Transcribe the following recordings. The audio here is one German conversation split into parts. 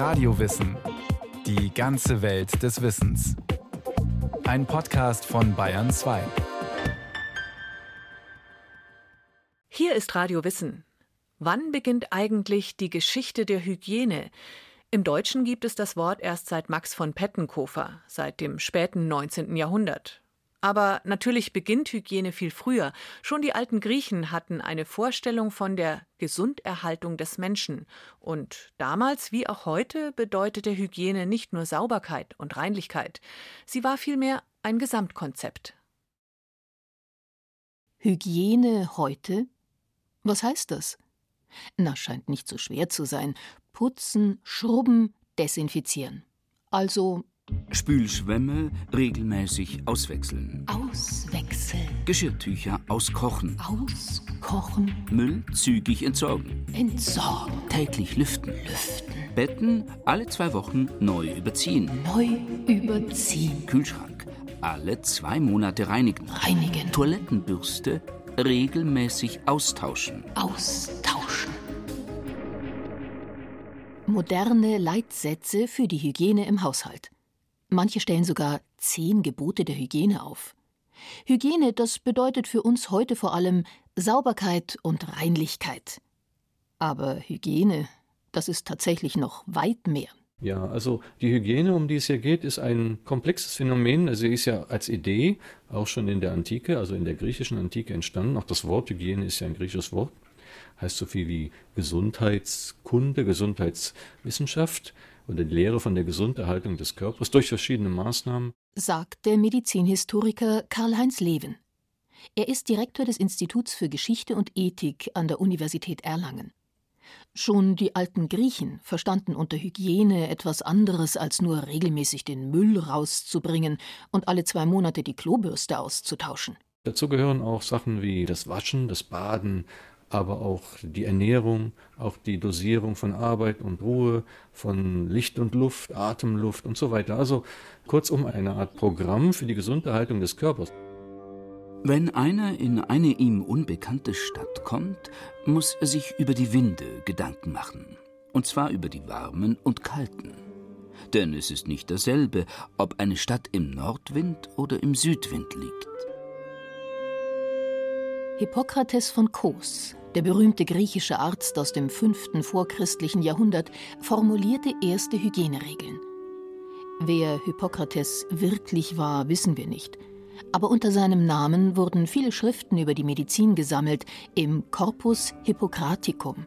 Radiowissen. Die ganze Welt des Wissens. Ein Podcast von Bayern 2. Hier ist Radio Wissen. Wann beginnt eigentlich die Geschichte der Hygiene? Im Deutschen gibt es das Wort erst seit Max von Pettenkofer, seit dem späten 19. Jahrhundert. Aber natürlich beginnt Hygiene viel früher. Schon die alten Griechen hatten eine Vorstellung von der Gesunderhaltung des Menschen. Und damals wie auch heute bedeutete Hygiene nicht nur Sauberkeit und Reinlichkeit. Sie war vielmehr ein Gesamtkonzept. Hygiene heute? Was heißt das? Na, scheint nicht so schwer zu sein. Putzen, schrubben, desinfizieren. Also Spülschwämme regelmäßig auswechseln. Auswechseln. Geschirrtücher auskochen. Auskochen. Müll zügig entsorgen. Entsorgen. Täglich lüften. Lüften. Betten alle zwei Wochen neu überziehen. Neu überziehen. Kühlschrank alle zwei Monate reinigen. Reinigen. Toilettenbürste regelmäßig austauschen. Austauschen. Moderne Leitsätze für die Hygiene im Haushalt. Manche stellen sogar zehn Gebote der Hygiene auf. Hygiene, das bedeutet für uns heute vor allem Sauberkeit und Reinlichkeit. Aber Hygiene, das ist tatsächlich noch weit mehr. Ja, also die Hygiene, um die es hier geht, ist ein komplexes Phänomen. Also sie ist ja als Idee auch schon in der Antike, also in der griechischen Antike entstanden. Auch das Wort Hygiene ist ja ein griechisches Wort. Heißt so viel wie Gesundheitskunde, Gesundheitswissenschaft oder die Lehre von der Gesunderhaltung des Körpers durch verschiedene Maßnahmen. Sagt der Medizinhistoriker Karl-Heinz Leven. Er ist Direktor des Instituts für Geschichte und Ethik an der Universität Erlangen. Schon die alten Griechen verstanden unter Hygiene etwas anderes als nur regelmäßig den Müll rauszubringen und alle zwei Monate die Klobürste auszutauschen. Dazu gehören auch Sachen wie das Waschen, das Baden, aber auch die Ernährung, auch die Dosierung von Arbeit und Ruhe, von Licht und Luft, Atemluft und so weiter. Also kurzum eine Art Programm für die Gesunderhaltung des Körpers. Wenn einer in eine ihm unbekannte Stadt kommt, muss er sich über die Winde Gedanken machen. Und zwar über die warmen und kalten. Denn es ist nicht dasselbe, ob eine Stadt im Nordwind oder im Südwind liegt. Hippokrates von Kos, der berühmte griechische Arzt aus dem 5. vorchristlichen Jahrhundert, formulierte erste Hygieneregeln. Wer Hippokrates wirklich war, wissen wir nicht. Aber unter seinem Namen wurden viele Schriften über die Medizin gesammelt im Corpus Hippocraticum.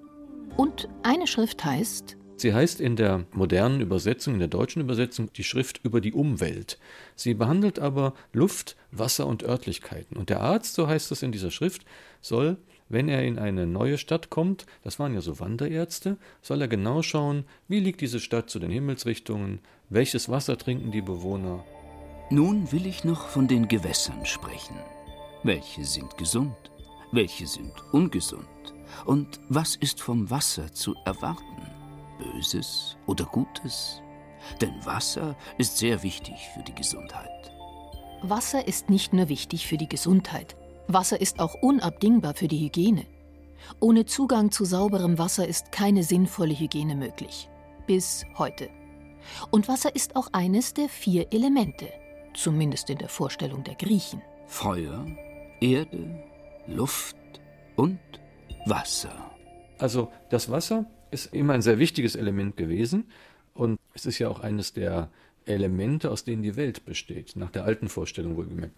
Und eine Schrift heißt Sie heißt in der modernen Übersetzung, in der deutschen Übersetzung, die Schrift über die Umwelt. Sie behandelt aber Luft, Wasser und Örtlichkeiten. Und der Arzt, so heißt es in dieser Schrift, soll, wenn er in eine neue Stadt kommt, das waren ja so Wanderärzte, soll er genau schauen, wie liegt diese Stadt zu den Himmelsrichtungen, welches Wasser trinken die Bewohner. Nun will ich noch von den Gewässern sprechen. Welche sind gesund? Welche sind ungesund? Und was ist vom Wasser zu erwarten? Böses oder Gutes? Denn Wasser ist sehr wichtig für die Gesundheit. Wasser ist nicht nur wichtig für die Gesundheit, Wasser ist auch unabdingbar für die Hygiene. Ohne Zugang zu sauberem Wasser ist keine sinnvolle Hygiene möglich. Bis heute. Und Wasser ist auch eines der vier Elemente, zumindest in der Vorstellung der Griechen. Feuer, Erde, Luft und Wasser. Also das Wasser ist immer ein sehr wichtiges Element gewesen und es ist ja auch eines der Elemente, aus denen die Welt besteht, nach der alten Vorstellung wohlgemerkt.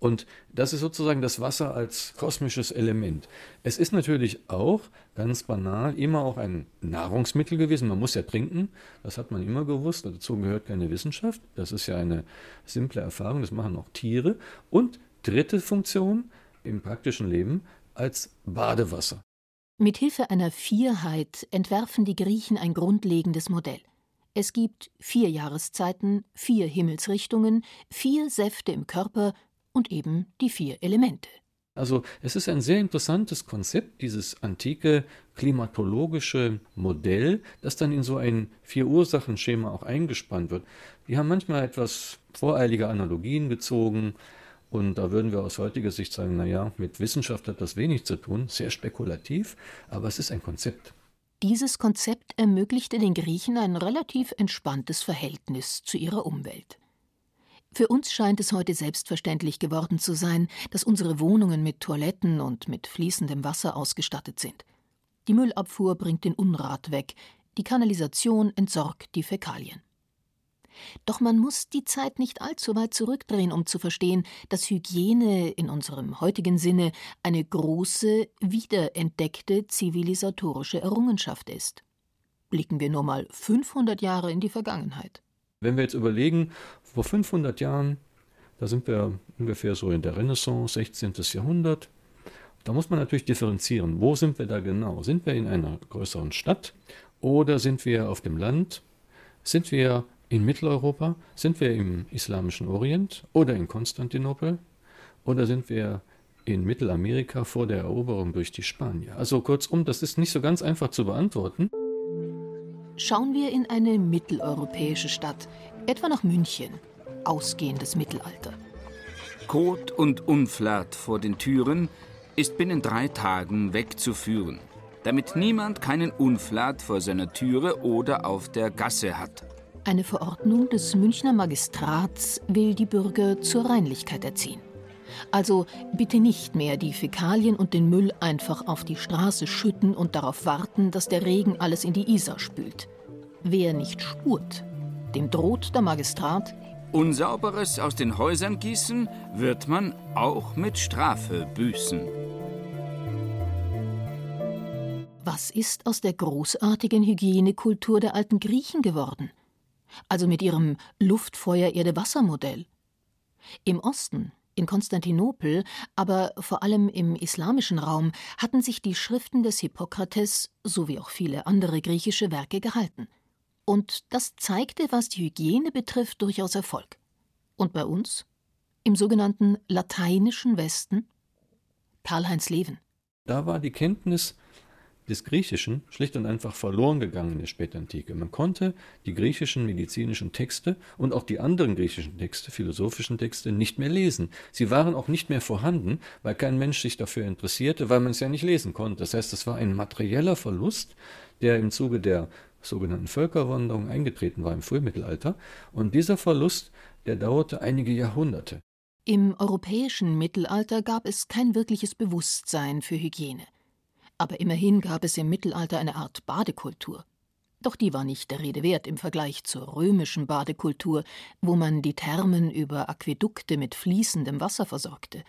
Und das ist sozusagen das Wasser als kosmisches Element. Es ist natürlich auch ganz banal immer auch ein Nahrungsmittel gewesen. Man muss ja trinken, das hat man immer gewusst. Dazu gehört keine Wissenschaft. Das ist ja eine simple Erfahrung, das machen auch Tiere. Und dritte Funktion im praktischen Leben als Badewasser. Mit Hilfe einer Vierheit entwerfen die Griechen ein grundlegendes Modell. Es gibt vier Jahreszeiten, vier Himmelsrichtungen, vier Säfte im Körper und eben die vier Elemente. Also es ist ein sehr interessantes Konzept, dieses antike klimatologische Modell, das dann in so ein Vier-Ursachen-Schema auch eingespannt wird. Die haben manchmal etwas voreilige Analogien gezogen und da würden wir aus heutiger Sicht sagen, naja, mit Wissenschaft hat das wenig zu tun, sehr spekulativ, aber es ist ein Konzept. Dieses Konzept ermöglichte den Griechen ein relativ entspanntes Verhältnis zu ihrer Umwelt. Für uns scheint es heute selbstverständlich geworden zu sein, dass unsere Wohnungen mit Toiletten und mit fließendem Wasser ausgestattet sind. Die Müllabfuhr bringt den Unrat weg, die Kanalisation entsorgt die Fäkalien. Doch man muss die Zeit nicht allzu weit zurückdrehen, um zu verstehen, dass Hygiene in unserem heutigen Sinne eine große, wiederentdeckte zivilisatorische Errungenschaft ist. Blicken wir nur mal 500 Jahre in die Vergangenheit. Wenn wir jetzt überlegen, vor 500 Jahren, da sind wir ungefähr so in der Renaissance, 16. Jahrhundert, da muss man natürlich differenzieren. Wo sind wir da genau? Sind wir in einer größeren Stadt oder sind wir auf dem Land? Sind wir in Mitteleuropa? Sind wir im islamischen Orient oder in Konstantinopel? Oder sind wir in Mittelamerika vor der Eroberung durch die Spanier? Also kurzum, das ist nicht so ganz einfach zu beantworten. Schauen wir in eine mitteleuropäische Stadt, etwa nach München, ausgehendes Mittelalter. Kot und Unflat vor den Türen ist binnen drei Tagen wegzuführen, damit niemand keinen Unflat vor seiner Türe oder auf der Gasse hat. Eine Verordnung des Münchner Magistrats will die Bürger zur Reinlichkeit erziehen. Also bitte nicht mehr die Fäkalien und den Müll einfach auf die Straße schütten und darauf warten, dass der Regen alles in die Isar spült. Wer nicht spurt, dem droht der Magistrat. Unsauberes aus den Häusern gießen wird man auch mit Strafe büßen. Was ist aus der großartigen Hygienekultur der alten Griechen geworden? Also mit ihrem Luftfeuer-Erde-Wasser-Modell. Im Osten, in Konstantinopel, aber vor allem im islamischen Raum, hatten sich die Schriften des Hippokrates sowie auch viele andere griechische Werke gehalten. Und das zeigte, was die Hygiene betrifft, durchaus Erfolg. Und bei uns? Im sogenannten lateinischen Westen? Karl-Heinz Leven. Da war die Kenntnis des Griechischen schlicht und einfach verloren gegangen in der Spätantike. Man konnte die griechischen medizinischen Texte und auch die anderen griechischen Texte, philosophischen Texte, nicht mehr lesen. Sie waren auch nicht mehr vorhanden, weil kein Mensch sich dafür interessierte, weil man es ja nicht lesen konnte. Das heißt, es war ein materieller Verlust, der im Zuge der sogenannten Völkerwanderung eingetreten war im Frühmittelalter. Und dieser Verlust, der dauerte einige Jahrhunderte. Im europäischen Mittelalter gab es kein wirkliches Bewusstsein für Hygiene. Aber immerhin gab es im Mittelalter eine Art Badekultur. Doch die war nicht der Rede wert im Vergleich zur römischen Badekultur, wo man die Thermen über Aquädukte mit fließendem Wasser versorgte.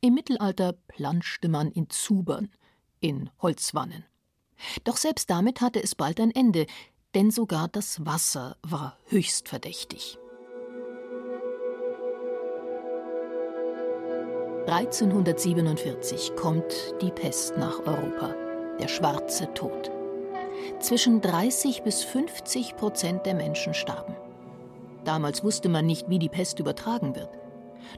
Im Mittelalter planschte man in Zubern, in Holzwannen. Doch selbst damit hatte es bald ein Ende, denn sogar das Wasser war höchst verdächtig. 1347 kommt die Pest nach Europa, der schwarze Tod. Zwischen 30 bis 50 Prozent der Menschen starben. Damals wusste man nicht, wie die Pest übertragen wird.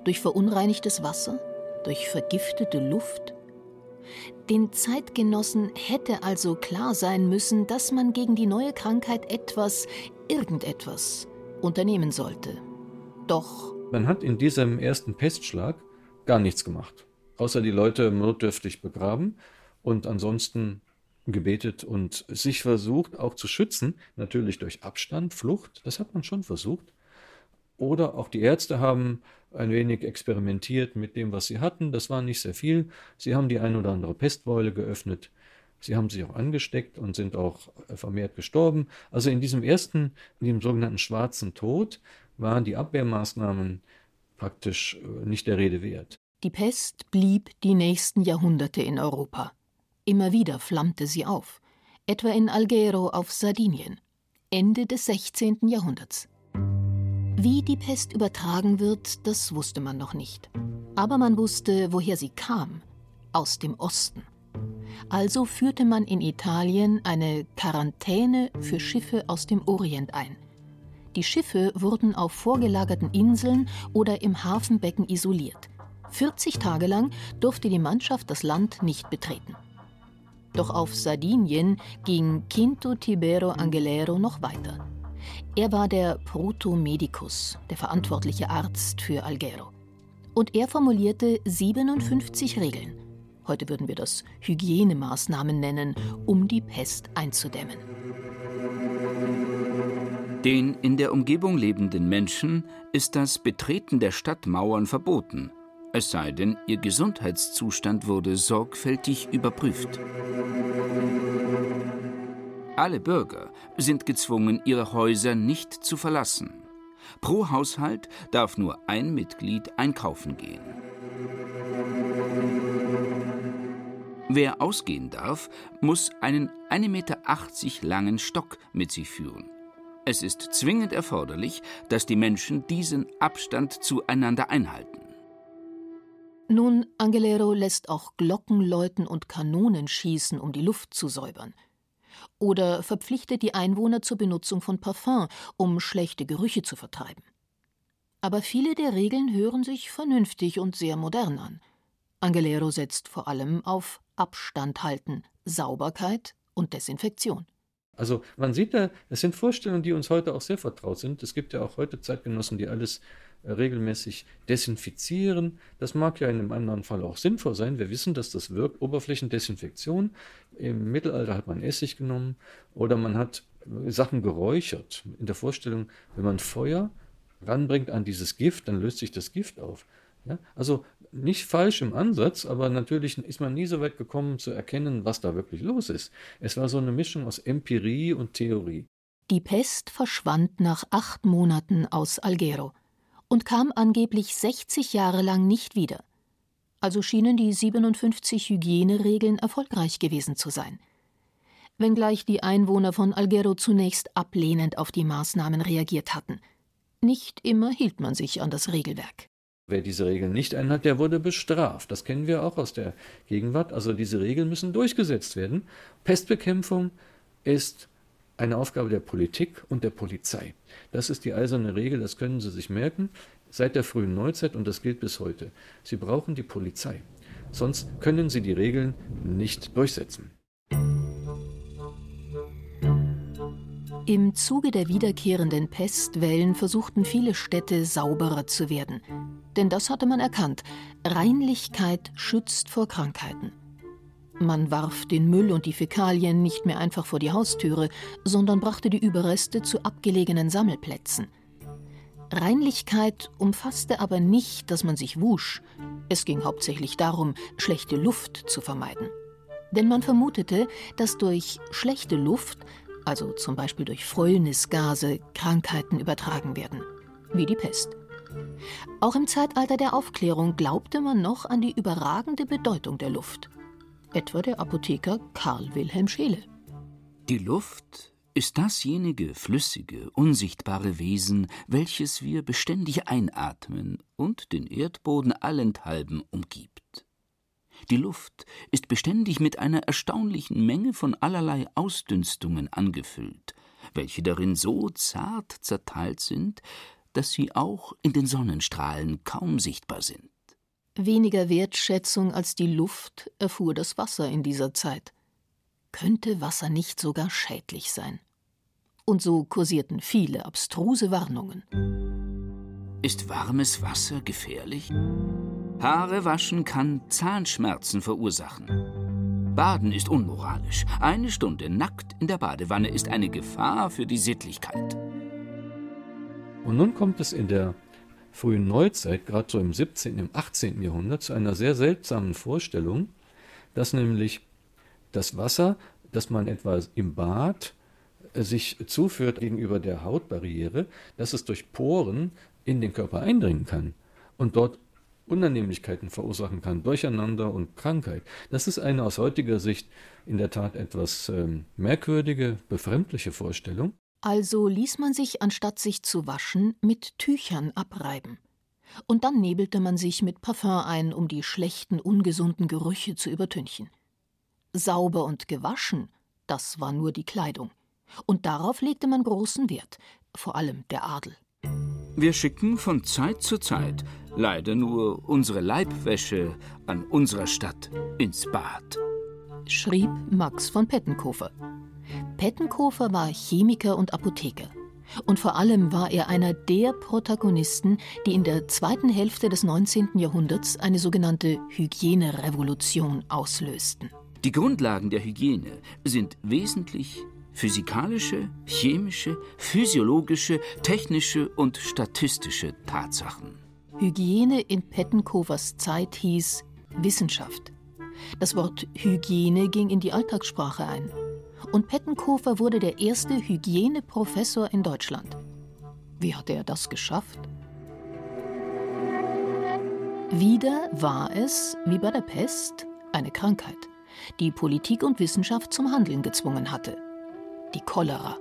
Durch verunreinigtes Wasser? Durch vergiftete Luft? Den Zeitgenossen hätte also klar sein müssen, dass man gegen die neue Krankheit etwas, irgendetwas unternehmen sollte. Doch. Man hat in diesem ersten Pestschlag gar nichts gemacht. Außer die Leute notdürftig begraben und ansonsten gebetet und sich versucht auch zu schützen, natürlich durch Abstand, Flucht, das hat man schon versucht. Oder auch die Ärzte haben ein wenig experimentiert mit dem, was sie hatten. Das war nicht sehr viel. Sie haben die ein oder andere Pestbeule geöffnet. Sie haben sich auch angesteckt und sind auch vermehrt gestorben. Also in diesem ersten, in dem sogenannten schwarzen Tod, waren die Abwehrmaßnahmen praktisch äh, nicht der Rede wert. Die Pest blieb die nächsten Jahrhunderte in Europa. Immer wieder flammte sie auf, etwa in Alghero auf Sardinien, Ende des 16. Jahrhunderts. Wie die Pest übertragen wird, das wusste man noch nicht. Aber man wusste, woher sie kam, aus dem Osten. Also führte man in Italien eine Quarantäne für Schiffe aus dem Orient ein – die Schiffe wurden auf vorgelagerten Inseln oder im Hafenbecken isoliert. 40 Tage lang durfte die Mannschaft das Land nicht betreten. Doch auf Sardinien ging Quinto Tibero Angelero noch weiter. Er war der Proto-Medicus, der verantwortliche Arzt für Alghero. Und er formulierte 57 Regeln. heute würden wir das Hygienemaßnahmen nennen, um die Pest einzudämmen. Den in der Umgebung lebenden Menschen ist das Betreten der Stadtmauern verboten, es sei denn, ihr Gesundheitszustand wurde sorgfältig überprüft. Alle Bürger sind gezwungen, ihre Häuser nicht zu verlassen. Pro Haushalt darf nur ein Mitglied einkaufen gehen. Wer ausgehen darf, muss einen 1,80 Meter langen Stock mit sich führen. Es ist zwingend erforderlich, dass die Menschen diesen Abstand zueinander einhalten. Nun, Angelero lässt auch Glocken läuten und Kanonen schießen, um die Luft zu säubern. Oder verpflichtet die Einwohner zur Benutzung von Parfum, um schlechte Gerüche zu vertreiben. Aber viele der Regeln hören sich vernünftig und sehr modern an. Angelero setzt vor allem auf Abstand halten, Sauberkeit und Desinfektion. Also man sieht da, es sind Vorstellungen, die uns heute auch sehr vertraut sind. Es gibt ja auch heute Zeitgenossen, die alles äh, regelmäßig desinfizieren. Das mag ja in einem anderen Fall auch sinnvoll sein. Wir wissen, dass das wirkt. Oberflächendesinfektion. Im Mittelalter hat man Essig genommen oder man hat äh, Sachen geräuchert. In der Vorstellung, wenn man Feuer ranbringt an dieses Gift, dann löst sich das Gift auf. Ja? Also nicht falsch im Ansatz, aber natürlich ist man nie so weit gekommen zu erkennen, was da wirklich los ist. Es war so eine Mischung aus Empirie und Theorie. Die Pest verschwand nach acht Monaten aus Alghero und kam angeblich 60 Jahre lang nicht wieder. Also schienen die 57 Hygieneregeln erfolgreich gewesen zu sein. Wenngleich die Einwohner von Alghero zunächst ablehnend auf die Maßnahmen reagiert hatten. Nicht immer hielt man sich an das Regelwerk. Wer diese Regeln nicht einhält, der wurde bestraft. Das kennen wir auch aus der Gegenwart. Also diese Regeln müssen durchgesetzt werden. Pestbekämpfung ist eine Aufgabe der Politik und der Polizei. Das ist die eiserne Regel, das können Sie sich merken, seit der frühen Neuzeit und das gilt bis heute. Sie brauchen die Polizei. Sonst können Sie die Regeln nicht durchsetzen. Im Zuge der wiederkehrenden Pestwellen versuchten viele Städte sauberer zu werden. Denn das hatte man erkannt. Reinlichkeit schützt vor Krankheiten. Man warf den Müll und die Fäkalien nicht mehr einfach vor die Haustüre, sondern brachte die Überreste zu abgelegenen Sammelplätzen. Reinlichkeit umfasste aber nicht, dass man sich wusch. Es ging hauptsächlich darum, schlechte Luft zu vermeiden. Denn man vermutete, dass durch schlechte Luft also zum Beispiel durch Fäulnisgase, Krankheiten übertragen werden, wie die Pest. Auch im Zeitalter der Aufklärung glaubte man noch an die überragende Bedeutung der Luft, etwa der Apotheker Karl Wilhelm Scheele. Die Luft ist dasjenige flüssige, unsichtbare Wesen, welches wir beständig einatmen und den Erdboden allenthalben umgibt. Die Luft ist beständig mit einer erstaunlichen Menge von allerlei Ausdünstungen angefüllt, welche darin so zart zerteilt sind, dass sie auch in den Sonnenstrahlen kaum sichtbar sind. Weniger Wertschätzung als die Luft erfuhr das Wasser in dieser Zeit. Könnte Wasser nicht sogar schädlich sein? Und so kursierten viele abstruse Warnungen. Ist warmes Wasser gefährlich? Haare waschen kann Zahnschmerzen verursachen. Baden ist unmoralisch. Eine Stunde nackt in der Badewanne ist eine Gefahr für die Sittlichkeit. Und nun kommt es in der frühen Neuzeit, gerade so im 17., im 18. Jahrhundert, zu einer sehr seltsamen Vorstellung, dass nämlich das Wasser, das man etwa im Bad äh, sich zuführt gegenüber der Hautbarriere, dass es durch Poren in den Körper eindringen kann und dort Unannehmlichkeiten verursachen kann, Durcheinander und Krankheit. Das ist eine aus heutiger Sicht in der Tat etwas ähm, merkwürdige, befremdliche Vorstellung. Also ließ man sich, anstatt sich zu waschen, mit Tüchern abreiben. Und dann nebelte man sich mit Parfum ein, um die schlechten, ungesunden Gerüche zu übertünchen. Sauber und gewaschen, das war nur die Kleidung. Und darauf legte man großen Wert, vor allem der Adel. Wir schicken von Zeit zu Zeit leider nur unsere Leibwäsche an unserer Stadt ins Bad, schrieb Max von Pettenkofer. Pettenkofer war Chemiker und Apotheker. Und vor allem war er einer der Protagonisten, die in der zweiten Hälfte des 19. Jahrhunderts eine sogenannte Hygienerevolution auslösten. Die Grundlagen der Hygiene sind wesentlich physikalische, chemische, physiologische, technische und statistische Tatsachen. Hygiene in Pettenkovers Zeit hieß Wissenschaft. Das Wort Hygiene ging in die Alltagssprache ein. Und Pettenkofer wurde der erste Hygieneprofessor in Deutschland. Wie hat er das geschafft? Wieder war es, wie bei der Pest, eine Krankheit, die Politik und Wissenschaft zum Handeln gezwungen hatte. Die Cholera.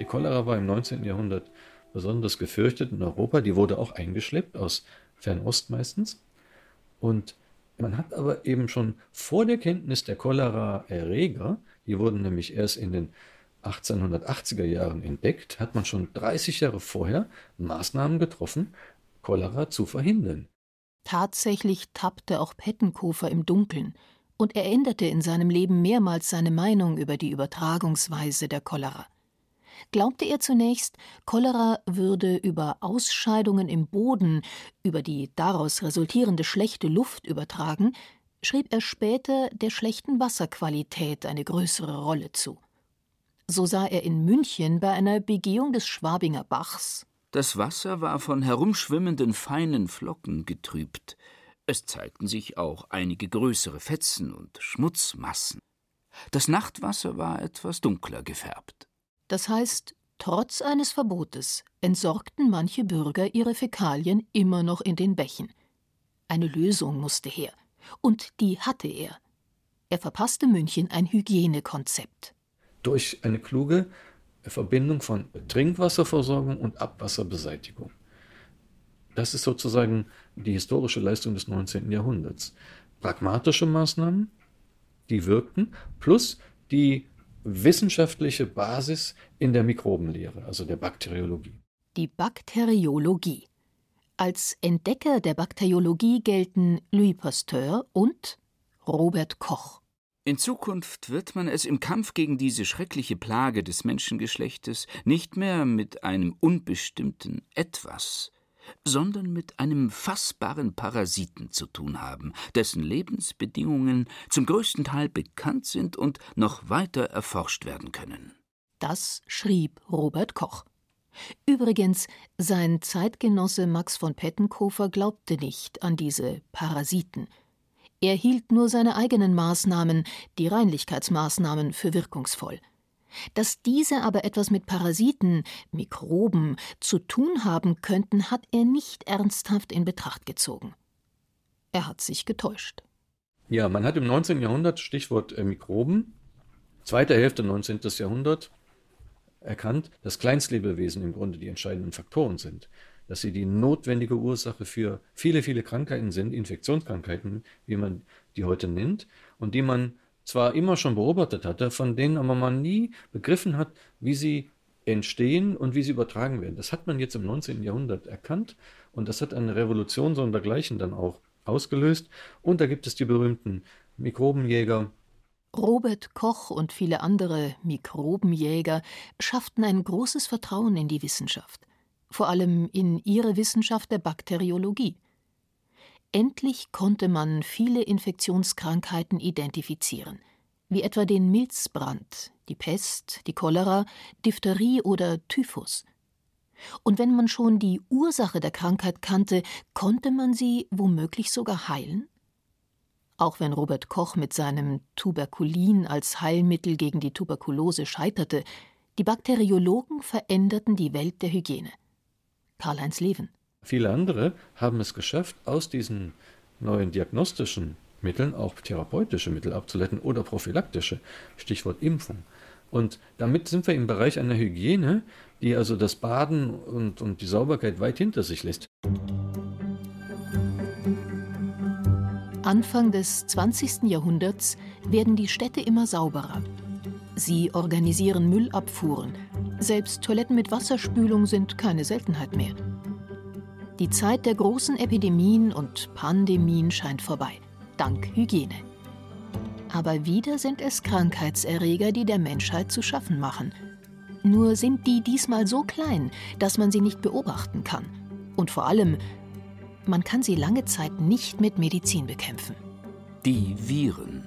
Die Cholera war im 19. Jahrhundert besonders gefürchtet in Europa. Die wurde auch eingeschleppt, aus Fernost meistens. Und man hat aber eben schon vor der Kenntnis der Cholera-Erreger, die wurden nämlich erst in den 1880er Jahren entdeckt, hat man schon 30 Jahre vorher Maßnahmen getroffen, Cholera zu verhindern. Tatsächlich tappte auch Pettenkofer im Dunkeln und er änderte in seinem Leben mehrmals seine Meinung über die Übertragungsweise der Cholera. Glaubte er zunächst, Cholera würde über Ausscheidungen im Boden, über die daraus resultierende schlechte Luft übertragen, schrieb er später der schlechten Wasserqualität eine größere Rolle zu. So sah er in München bei einer Begehung des Schwabinger Bachs Das Wasser war von herumschwimmenden feinen Flocken getrübt. Es zeigten sich auch einige größere Fetzen und Schmutzmassen. Das Nachtwasser war etwas dunkler gefärbt. Das heißt, trotz eines Verbotes entsorgten manche Bürger ihre Fäkalien immer noch in den Bächen. Eine Lösung musste her. Und die hatte er. Er verpasste München ein Hygienekonzept. Durch eine kluge Verbindung von Trinkwasserversorgung und Abwasserbeseitigung. Das ist sozusagen die historische Leistung des 19. Jahrhunderts. Pragmatische Maßnahmen, die wirkten, plus die wissenschaftliche Basis in der Mikrobenlehre, also der Bakteriologie. Die Bakteriologie. Als Entdecker der Bakteriologie gelten Louis Pasteur und Robert Koch. In Zukunft wird man es im Kampf gegen diese schreckliche Plage des Menschengeschlechtes nicht mehr mit einem unbestimmten Etwas, sondern mit einem fassbaren Parasiten zu tun haben, dessen Lebensbedingungen zum größten Teil bekannt sind und noch weiter erforscht werden können. Das schrieb Robert Koch. Übrigens, sein Zeitgenosse Max von Pettenkofer glaubte nicht an diese Parasiten. Er hielt nur seine eigenen Maßnahmen, die Reinlichkeitsmaßnahmen, für wirkungsvoll. Dass diese aber etwas mit Parasiten, Mikroben zu tun haben könnten, hat er nicht ernsthaft in Betracht gezogen. Er hat sich getäuscht. Ja, man hat im 19. Jahrhundert, Stichwort äh, Mikroben, zweite Hälfte 19. Jahrhundert, erkannt, dass Kleinstlebewesen im Grunde die entscheidenden Faktoren sind. Dass sie die notwendige Ursache für viele, viele Krankheiten sind, Infektionskrankheiten, wie man die heute nennt, und die man zwar immer schon beobachtet hatte, von denen aber man nie begriffen hat, wie sie entstehen und wie sie übertragen werden. Das hat man jetzt im 19. Jahrhundert erkannt und das hat eine Revolution so und dergleichen dann auch ausgelöst. Und da gibt es die berühmten Mikrobenjäger. Robert Koch und viele andere Mikrobenjäger schafften ein großes Vertrauen in die Wissenschaft, vor allem in ihre Wissenschaft der Bakteriologie. Endlich konnte man viele Infektionskrankheiten identifizieren, wie etwa den Milzbrand, die Pest, die Cholera, Diphtherie oder Typhus. Und wenn man schon die Ursache der Krankheit kannte, konnte man sie womöglich sogar heilen? Auch wenn Robert Koch mit seinem Tuberkulin als Heilmittel gegen die Tuberkulose scheiterte, die Bakteriologen veränderten die Welt der Hygiene. Karl-Heinz Leven Viele andere haben es geschafft, aus diesen neuen diagnostischen Mitteln auch therapeutische Mittel abzuleiten oder prophylaktische, Stichwort Impfung. Und damit sind wir im Bereich einer Hygiene, die also das Baden und, und die Sauberkeit weit hinter sich lässt. Anfang des 20. Jahrhunderts werden die Städte immer sauberer. Sie organisieren Müllabfuhren. Selbst Toiletten mit Wasserspülung sind keine Seltenheit mehr. Die Zeit der großen Epidemien und Pandemien scheint vorbei, dank Hygiene. Aber wieder sind es Krankheitserreger, die der Menschheit zu schaffen machen. Nur sind die diesmal so klein, dass man sie nicht beobachten kann. Und vor allem, man kann sie lange Zeit nicht mit Medizin bekämpfen. Die Viren.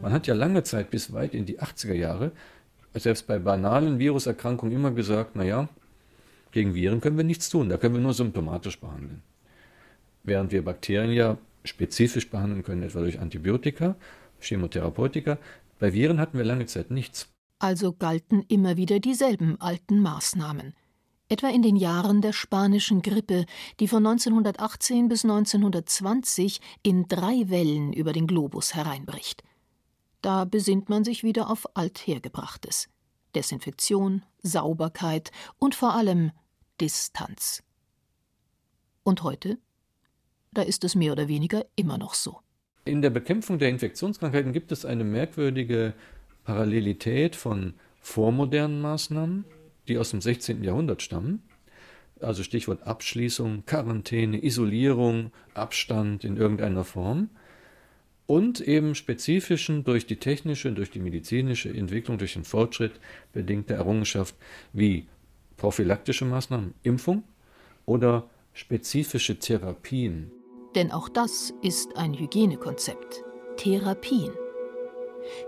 Man hat ja lange Zeit bis weit in die 80er Jahre, selbst bei banalen Viruserkrankungen, immer gesagt, naja, gegen Viren können wir nichts tun, da können wir nur symptomatisch behandeln. Während wir Bakterien ja spezifisch behandeln können, etwa durch Antibiotika, Chemotherapeutika, bei Viren hatten wir lange Zeit nichts. Also galten immer wieder dieselben alten Maßnahmen. Etwa in den Jahren der spanischen Grippe, die von 1918 bis 1920 in drei Wellen über den Globus hereinbricht. Da besinnt man sich wieder auf Althergebrachtes. Desinfektion, Sauberkeit und vor allem Distanz. Und heute? Da ist es mehr oder weniger immer noch so. In der Bekämpfung der Infektionskrankheiten gibt es eine merkwürdige Parallelität von vormodernen Maßnahmen, die aus dem 16. Jahrhundert stammen. Also Stichwort Abschließung, Quarantäne, Isolierung, Abstand in irgendeiner Form. Und eben spezifischen durch die technische, durch die medizinische Entwicklung, durch den Fortschritt bedingte Errungenschaft wie prophylaktische Maßnahmen, Impfung oder spezifische Therapien. Denn auch das ist ein Hygienekonzept. Therapien.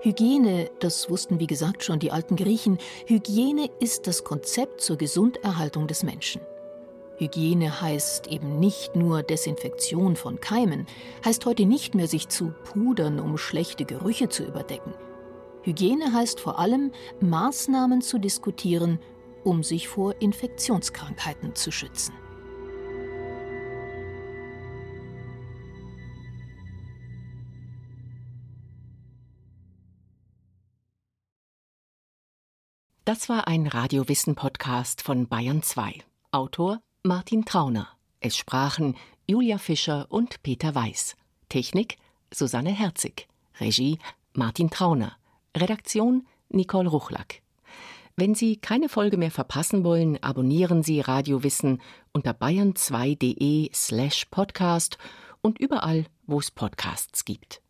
Hygiene, das wussten wie gesagt schon die alten Griechen, Hygiene ist das Konzept zur Gesunderhaltung des Menschen. Hygiene heißt eben nicht nur Desinfektion von Keimen, heißt heute nicht mehr sich zu pudern, um schlechte Gerüche zu überdecken. Hygiene heißt vor allem, Maßnahmen zu diskutieren, um sich vor Infektionskrankheiten zu schützen. Das war ein Radiowissen-Podcast von Bayern 2. Autor Martin Trauner. Es sprachen Julia Fischer und Peter Weiß. Technik Susanne Herzig. Regie Martin Trauner. Redaktion Nicole Ruchlack. Wenn Sie keine Folge mehr verpassen wollen, abonnieren Sie Radio Wissen unter bayern2.de slash podcast und überall, wo es Podcasts gibt.